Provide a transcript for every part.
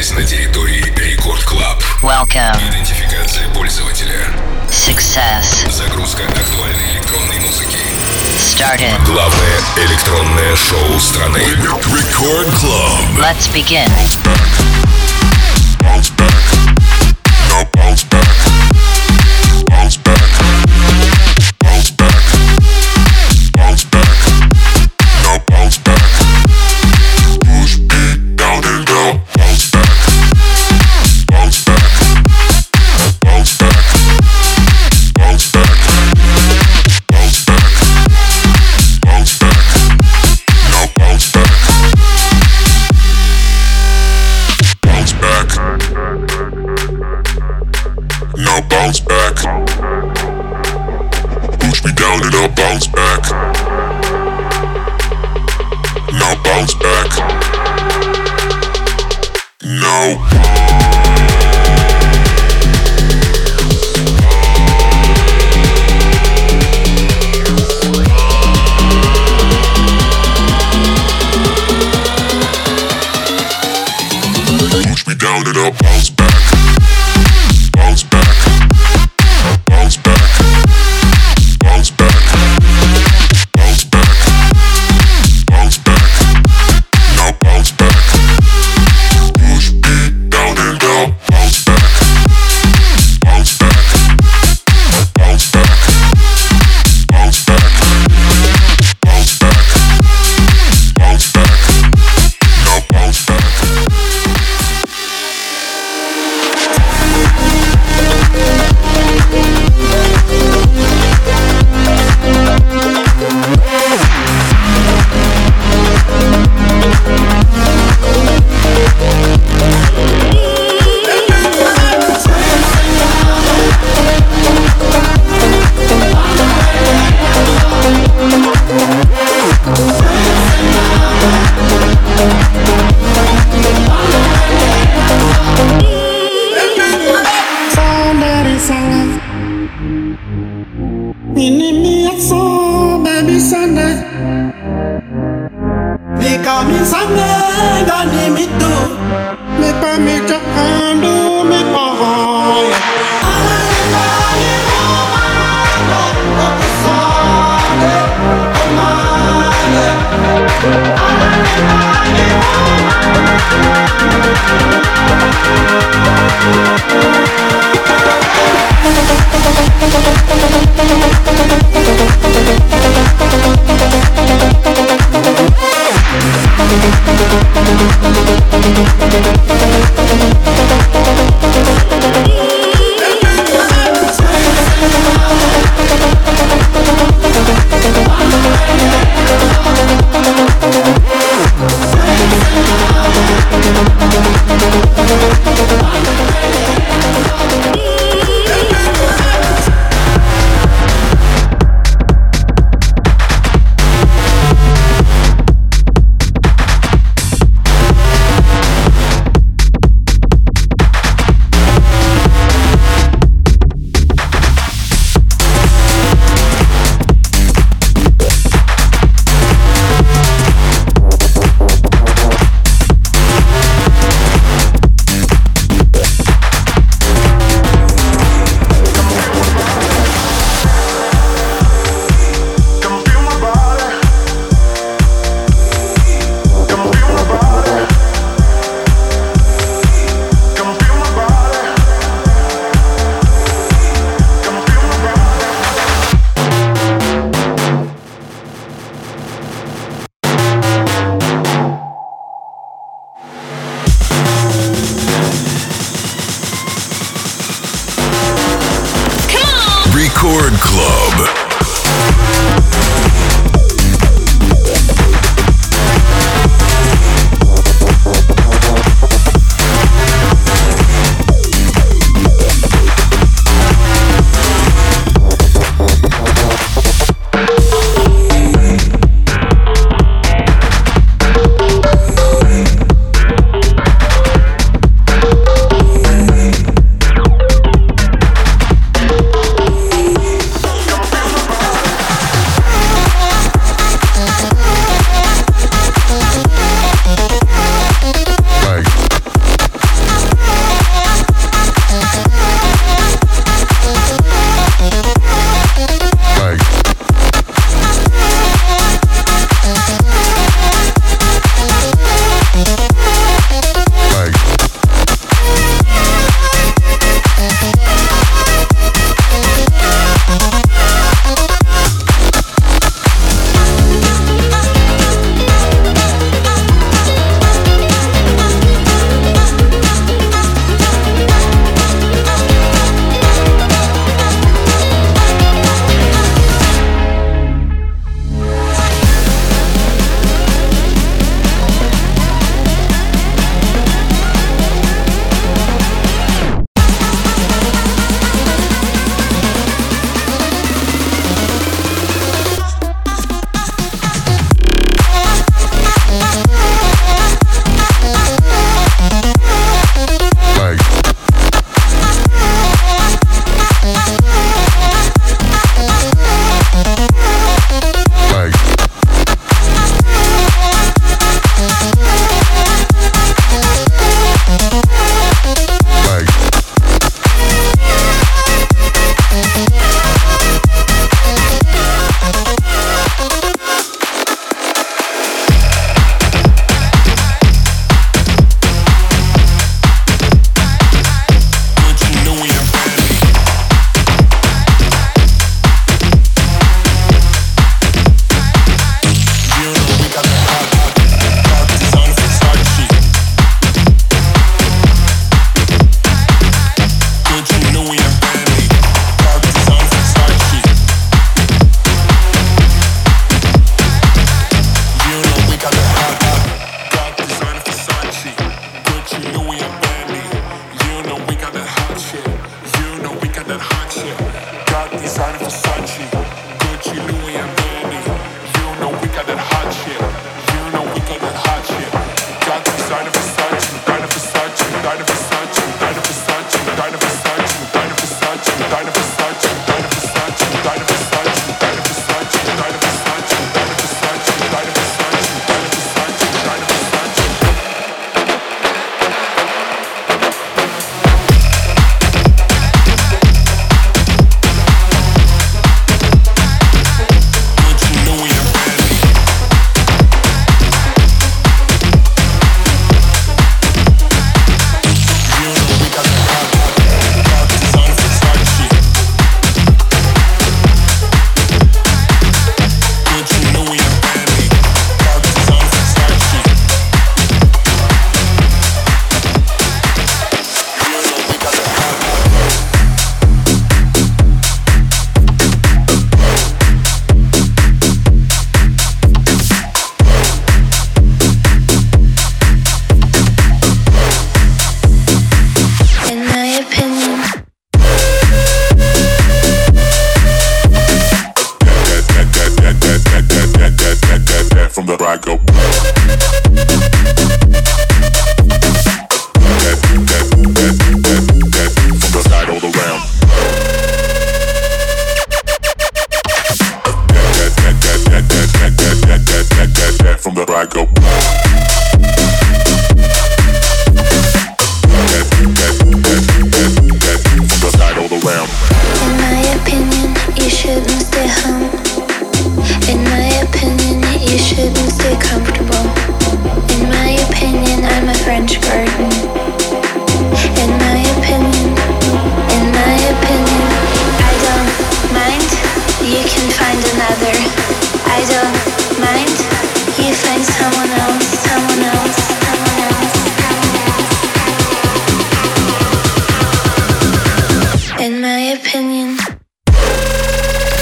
Находитесь на территории Рекорд Клаб. Welcome. Идентификация пользователя. Success. Загрузка актуальной электронной музыки. Started. Главное электронное шоу страны. Record Club. Let's begin.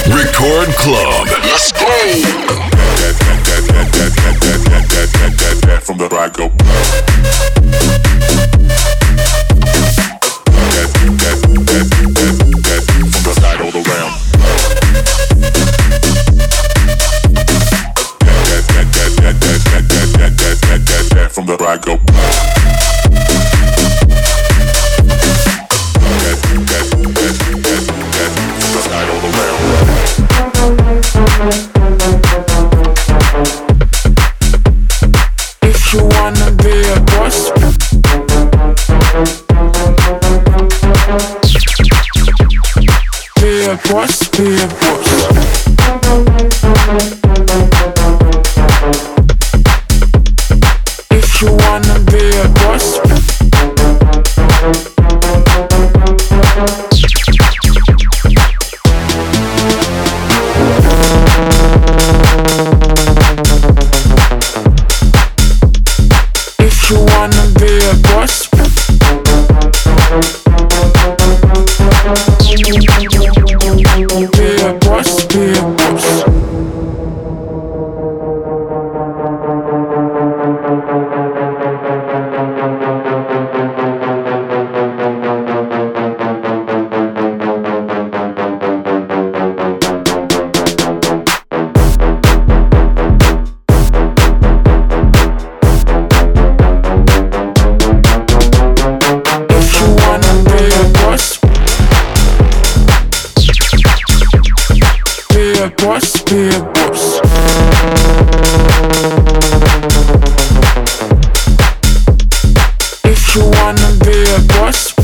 Record Club. Let's go. From the back you wanna be a boss?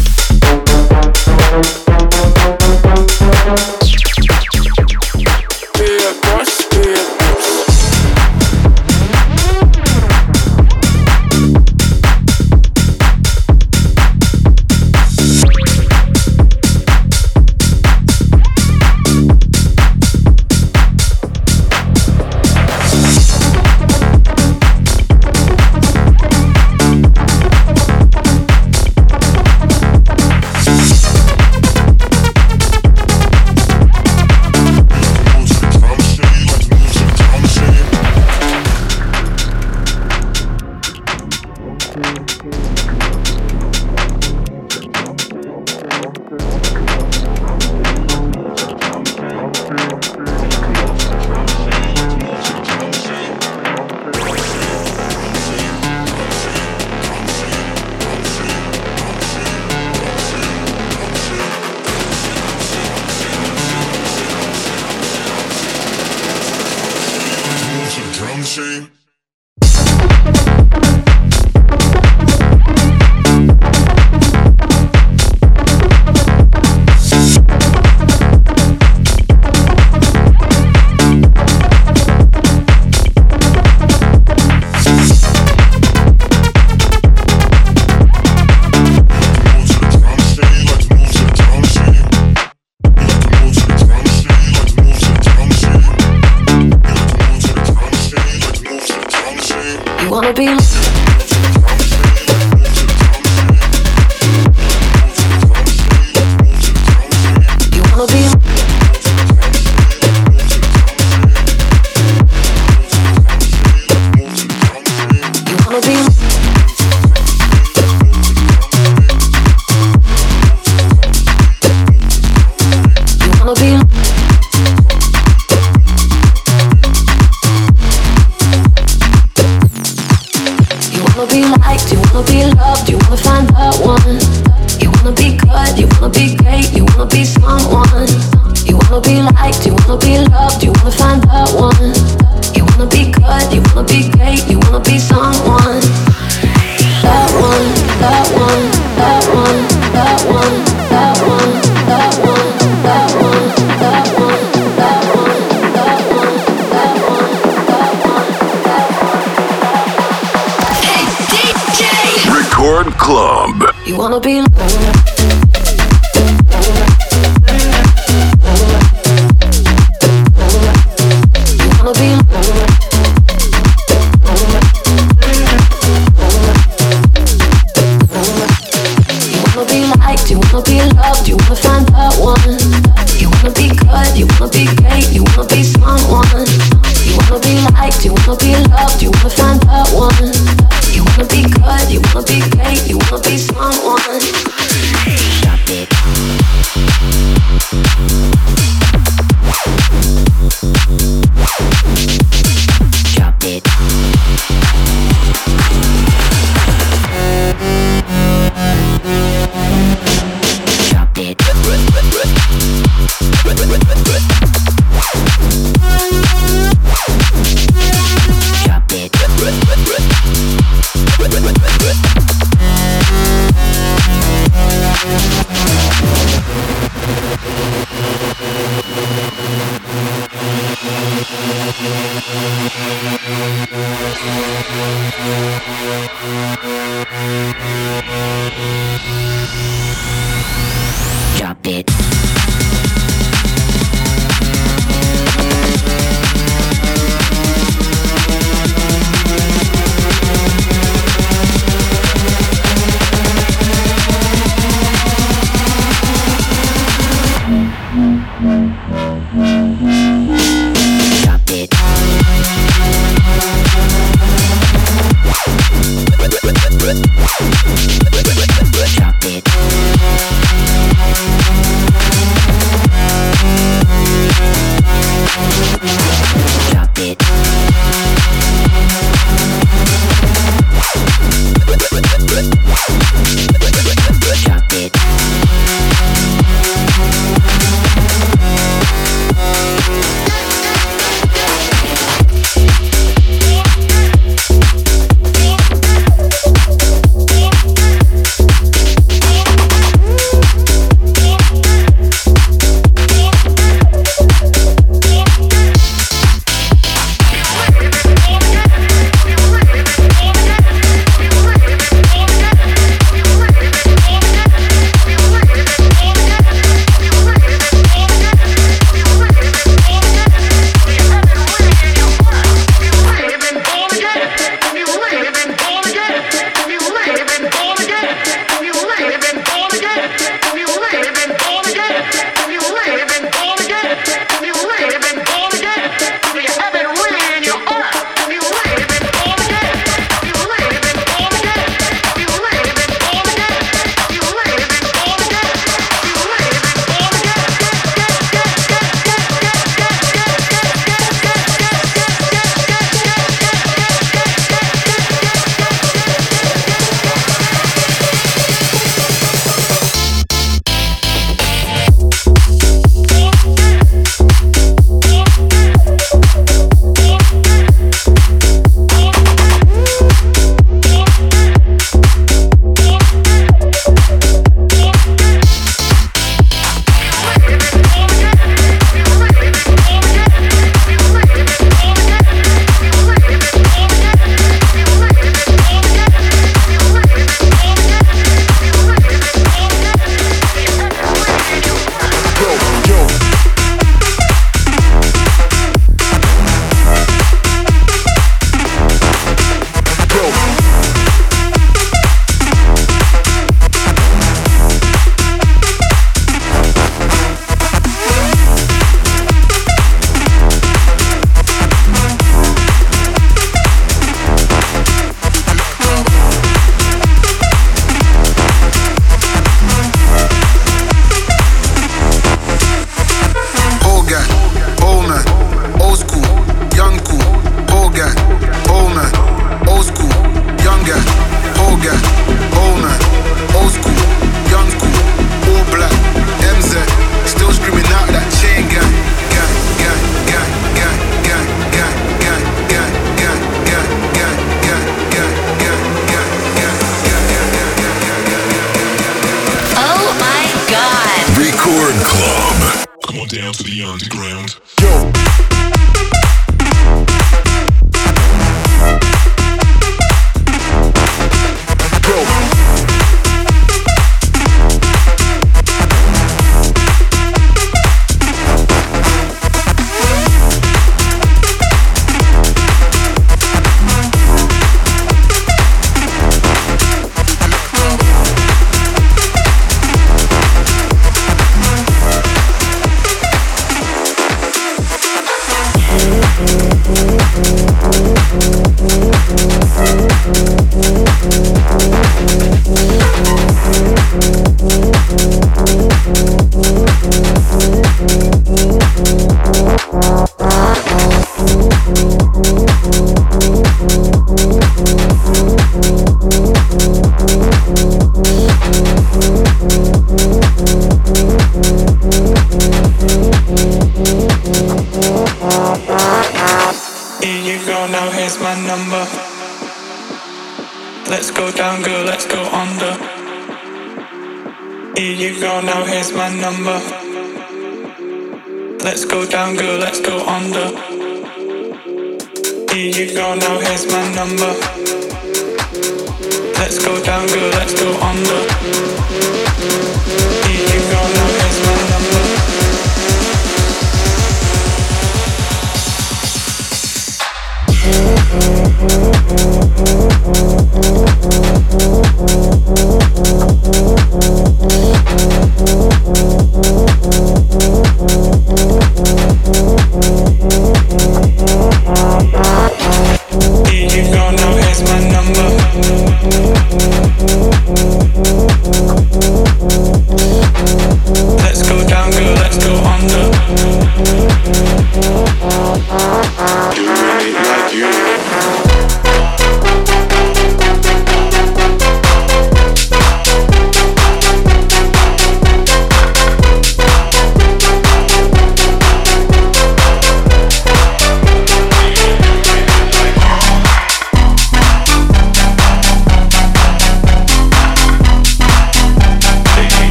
Club. Come on down to the underground. Bro,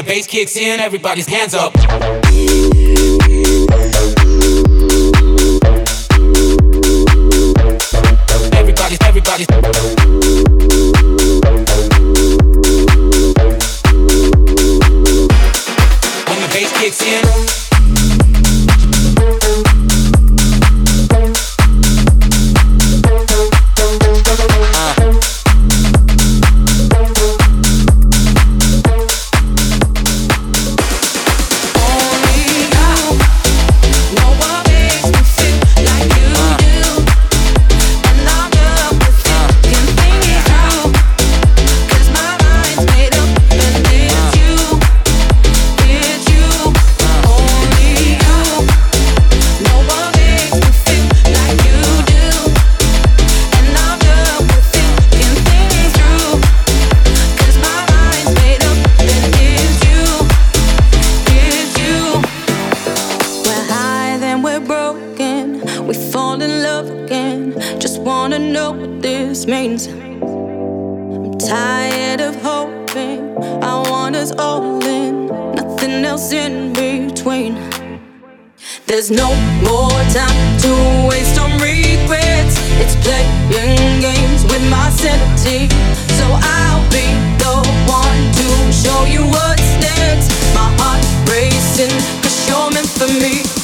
the bass kicks in, everybody's hands up. Everybody, everybody. Tired of hoping. I want us all in. Nothing else in between. There's no more time to waste on regrets. It's playing games with my sanity. So I'll be the one to show you what's next. My heart racing, cause you're meant for me.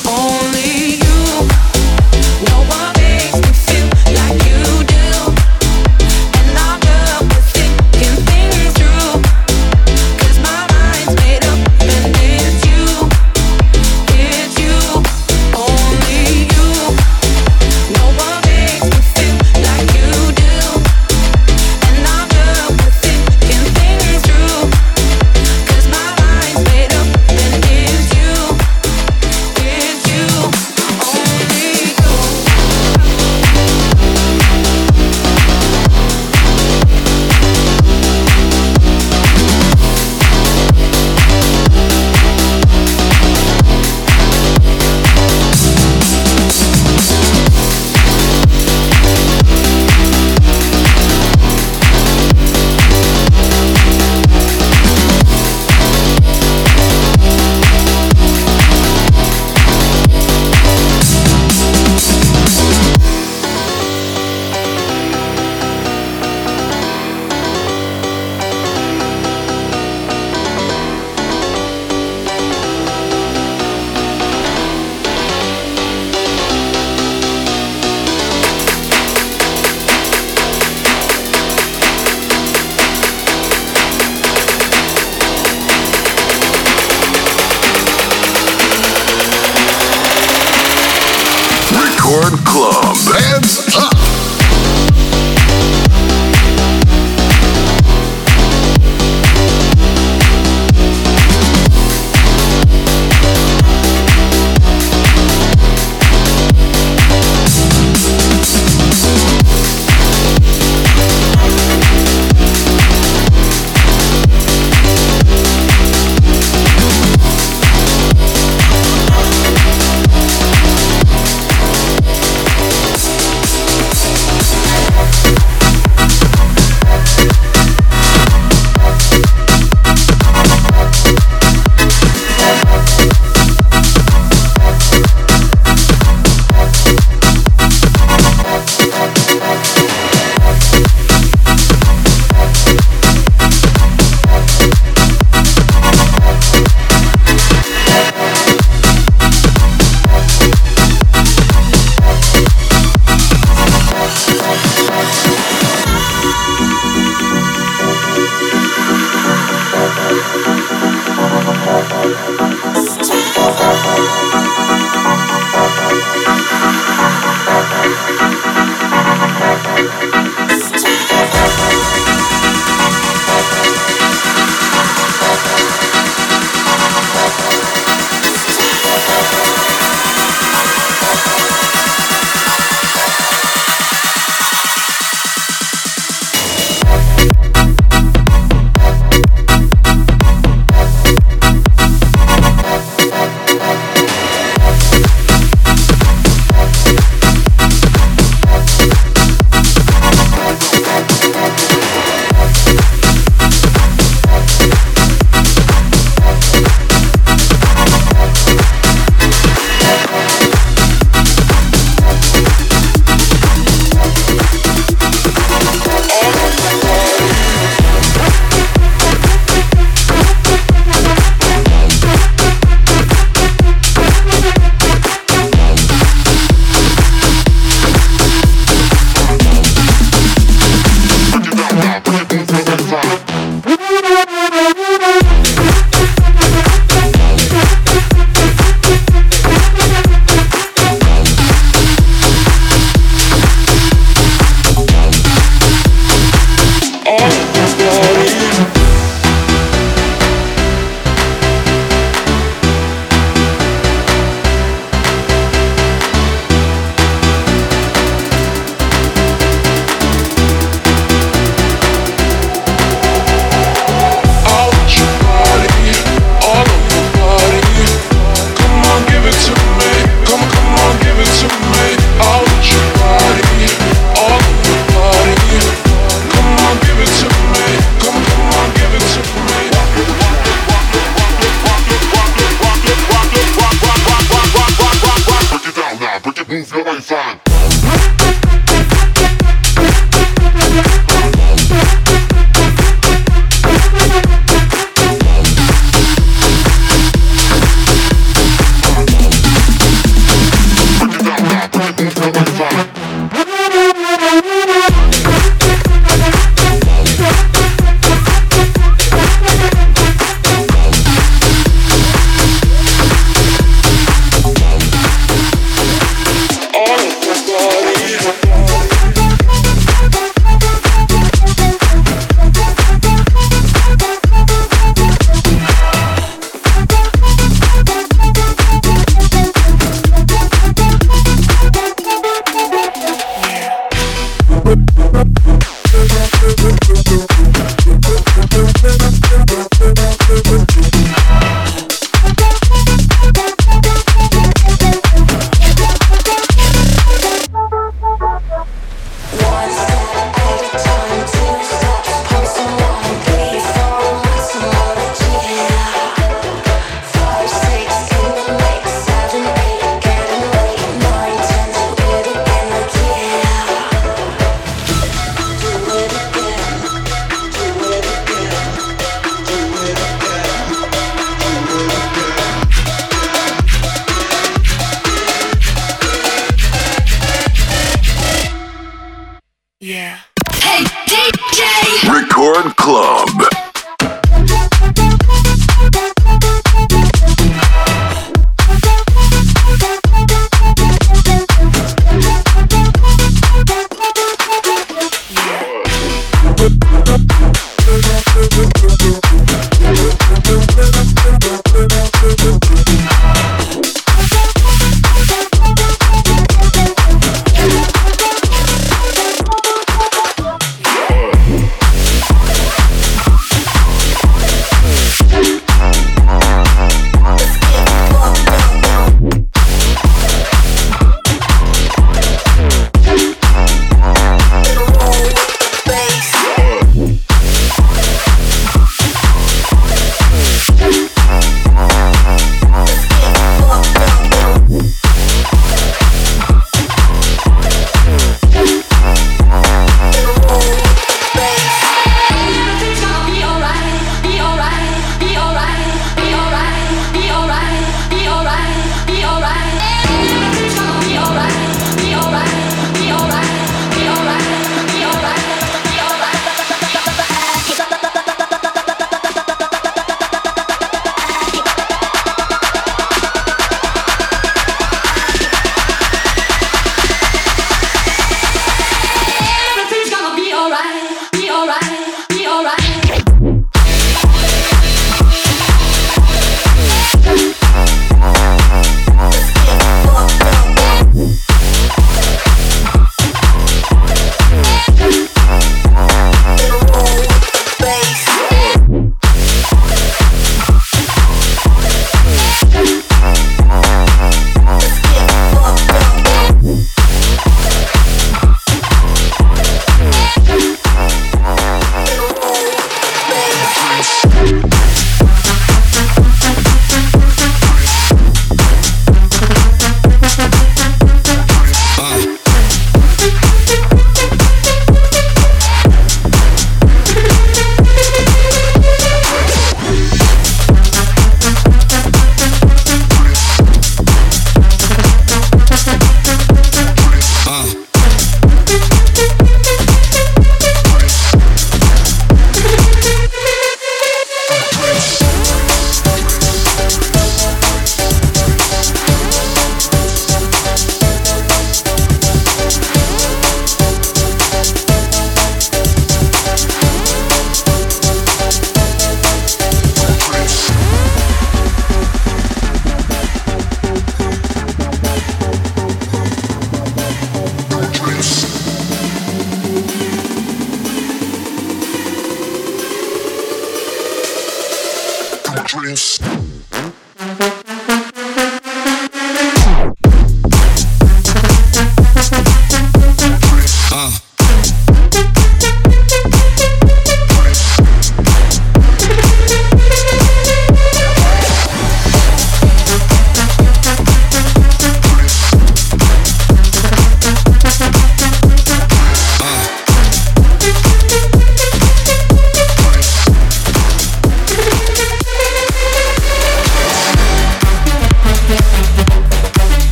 Record Club. Hands up.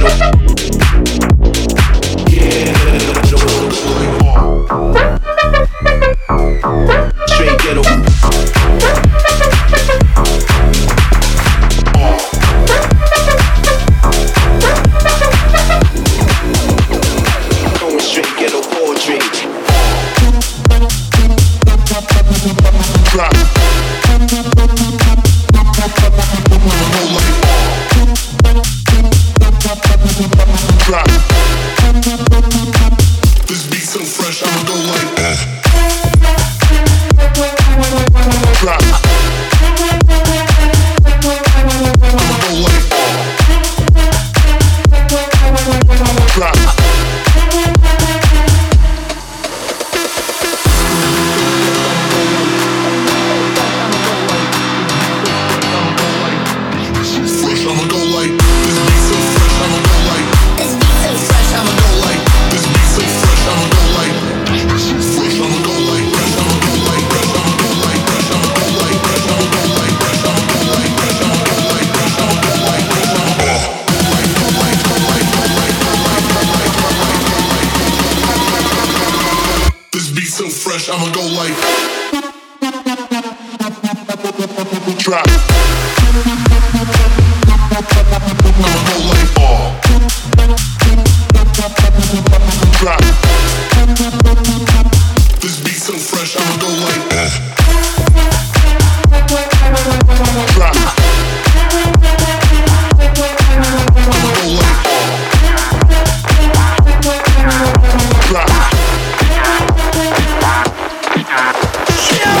dinheiro.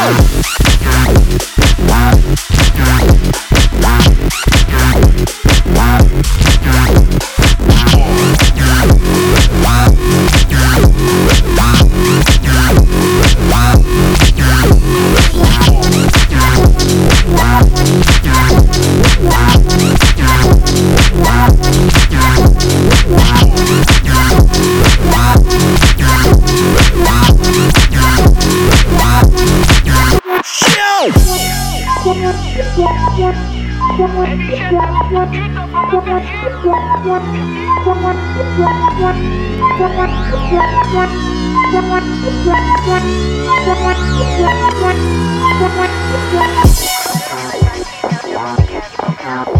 Whoa. Wow.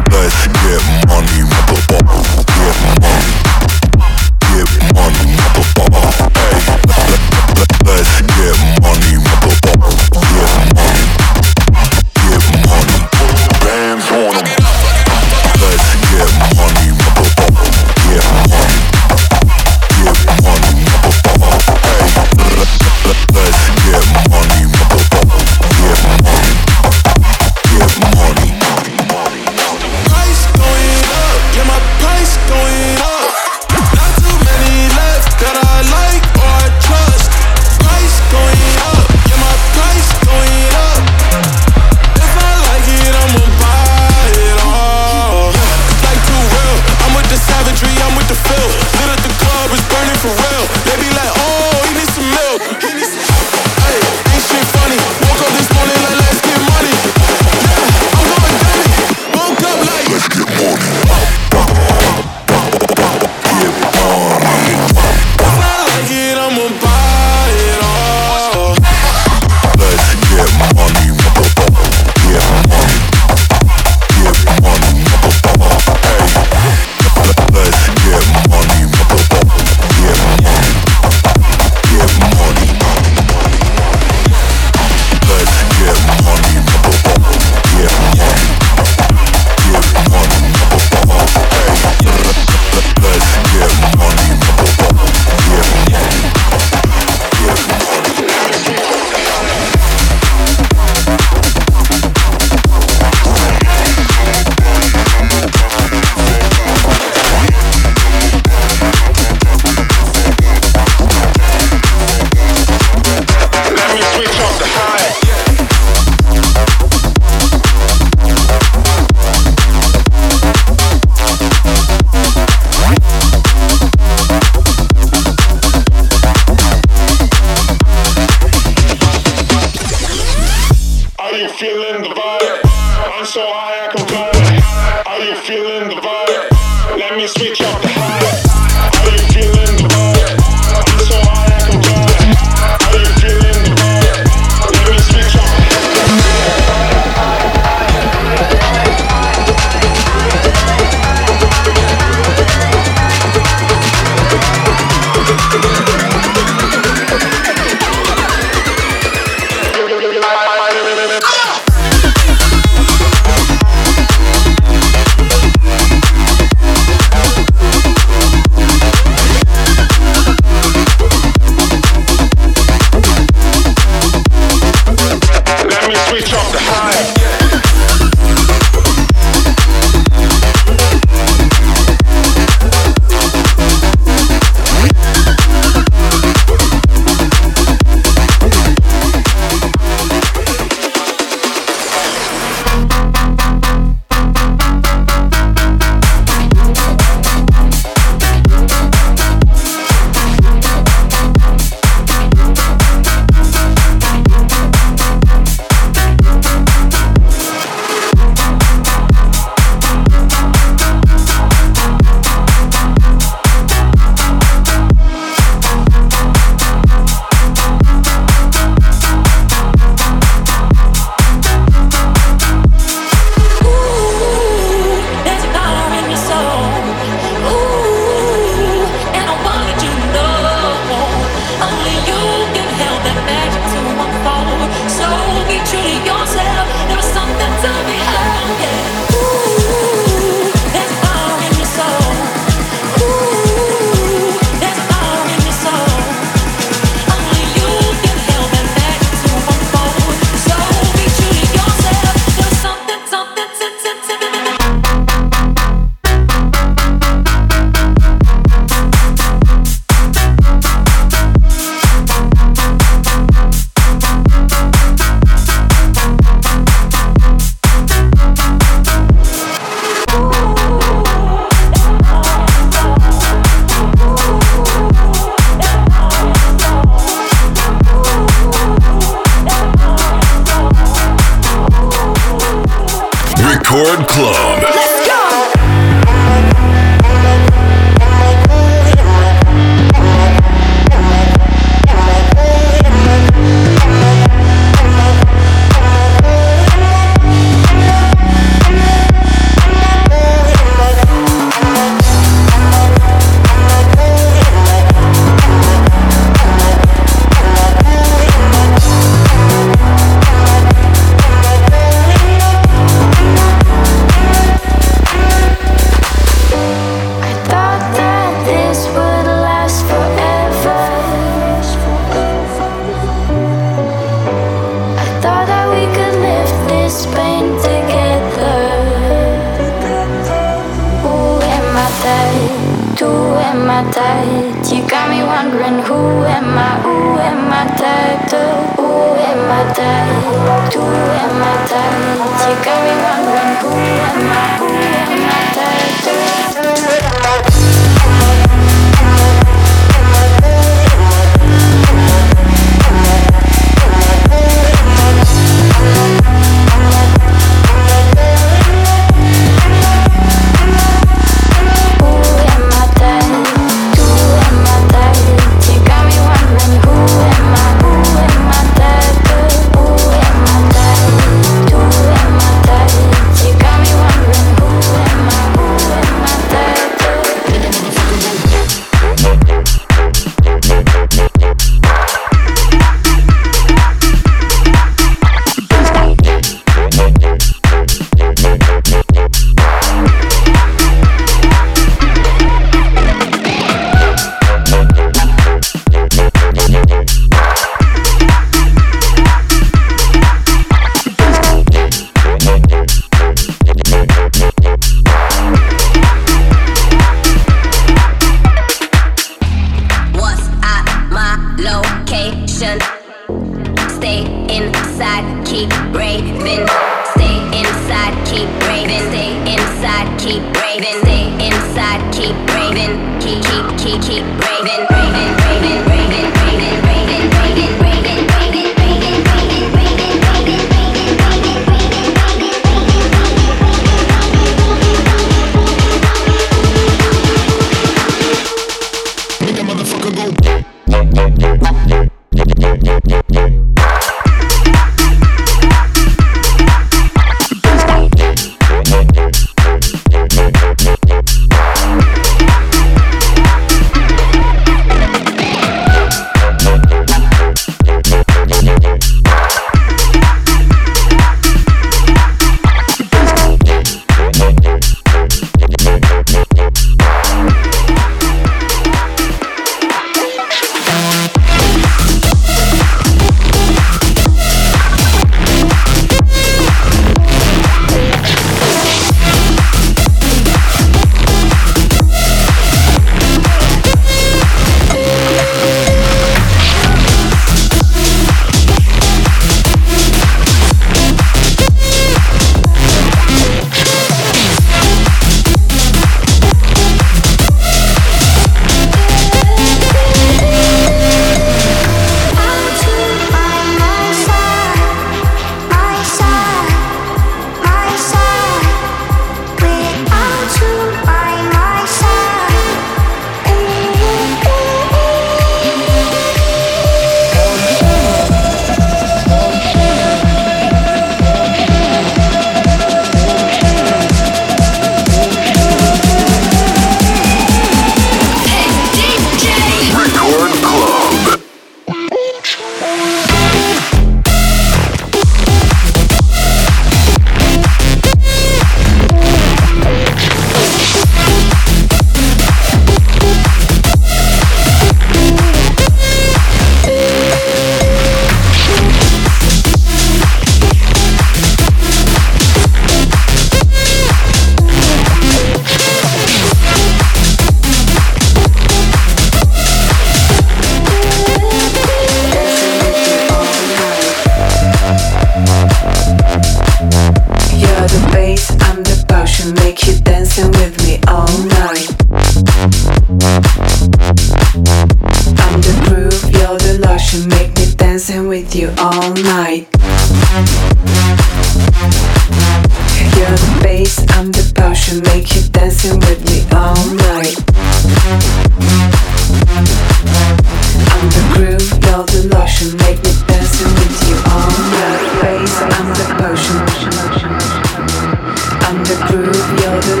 you're the.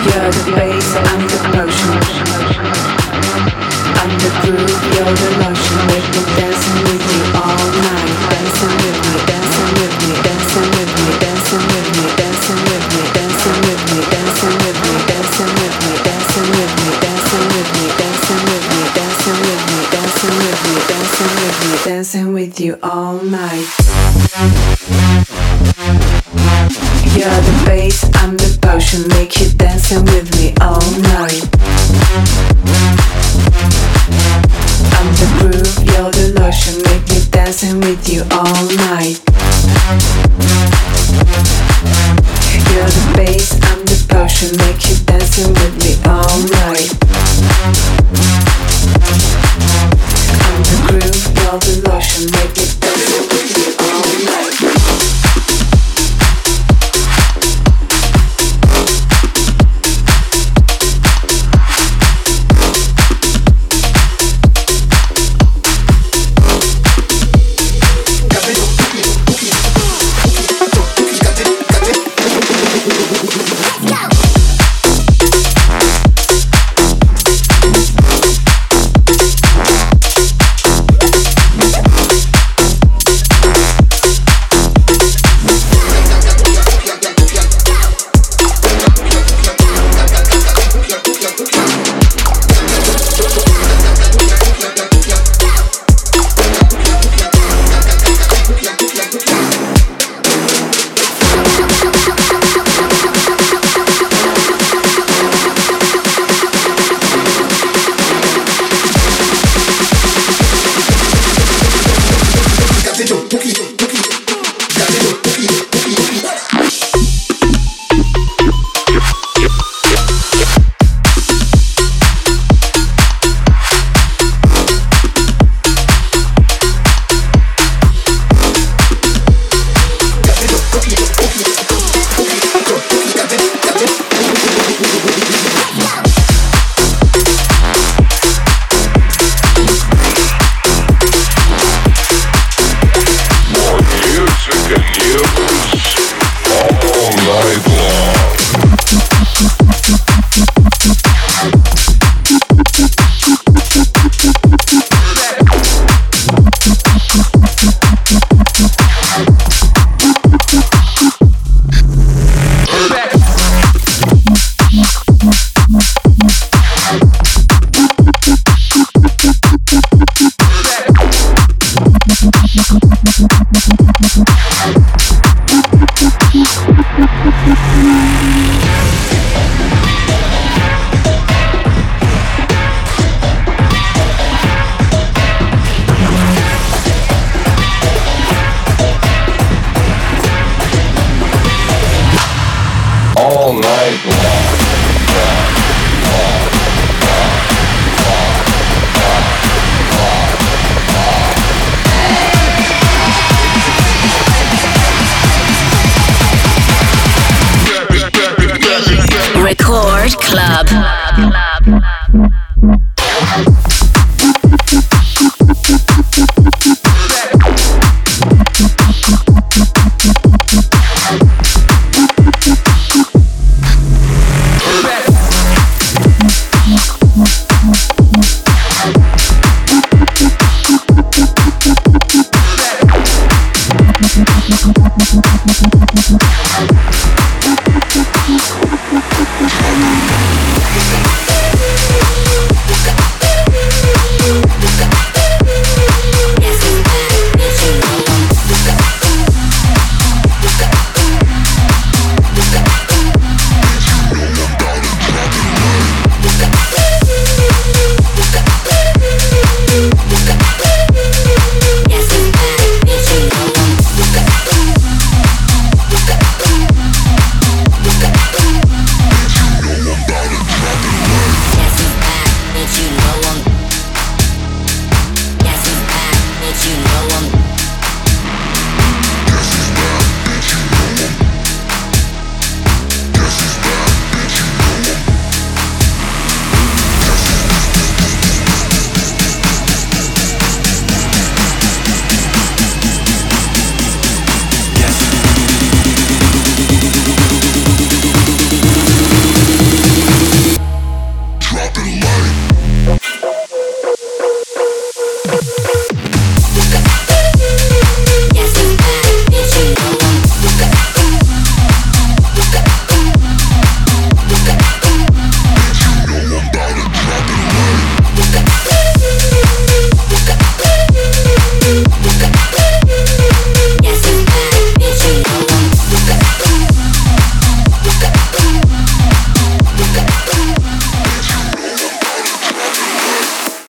You're the bass, the the groove, you're the dancing with all night, dancing with me, dancing with me, dancing with me, dancing with me, dancing with me, dancing with me, dancing with me, dancing with me, dancing with me, dancing with me, dancing with me, dancing with me, dancing with you all night. You're the bass, I'm the potion Make you dancing with me all night. I'm the groove, you're the lotion Make me dancing with you all night.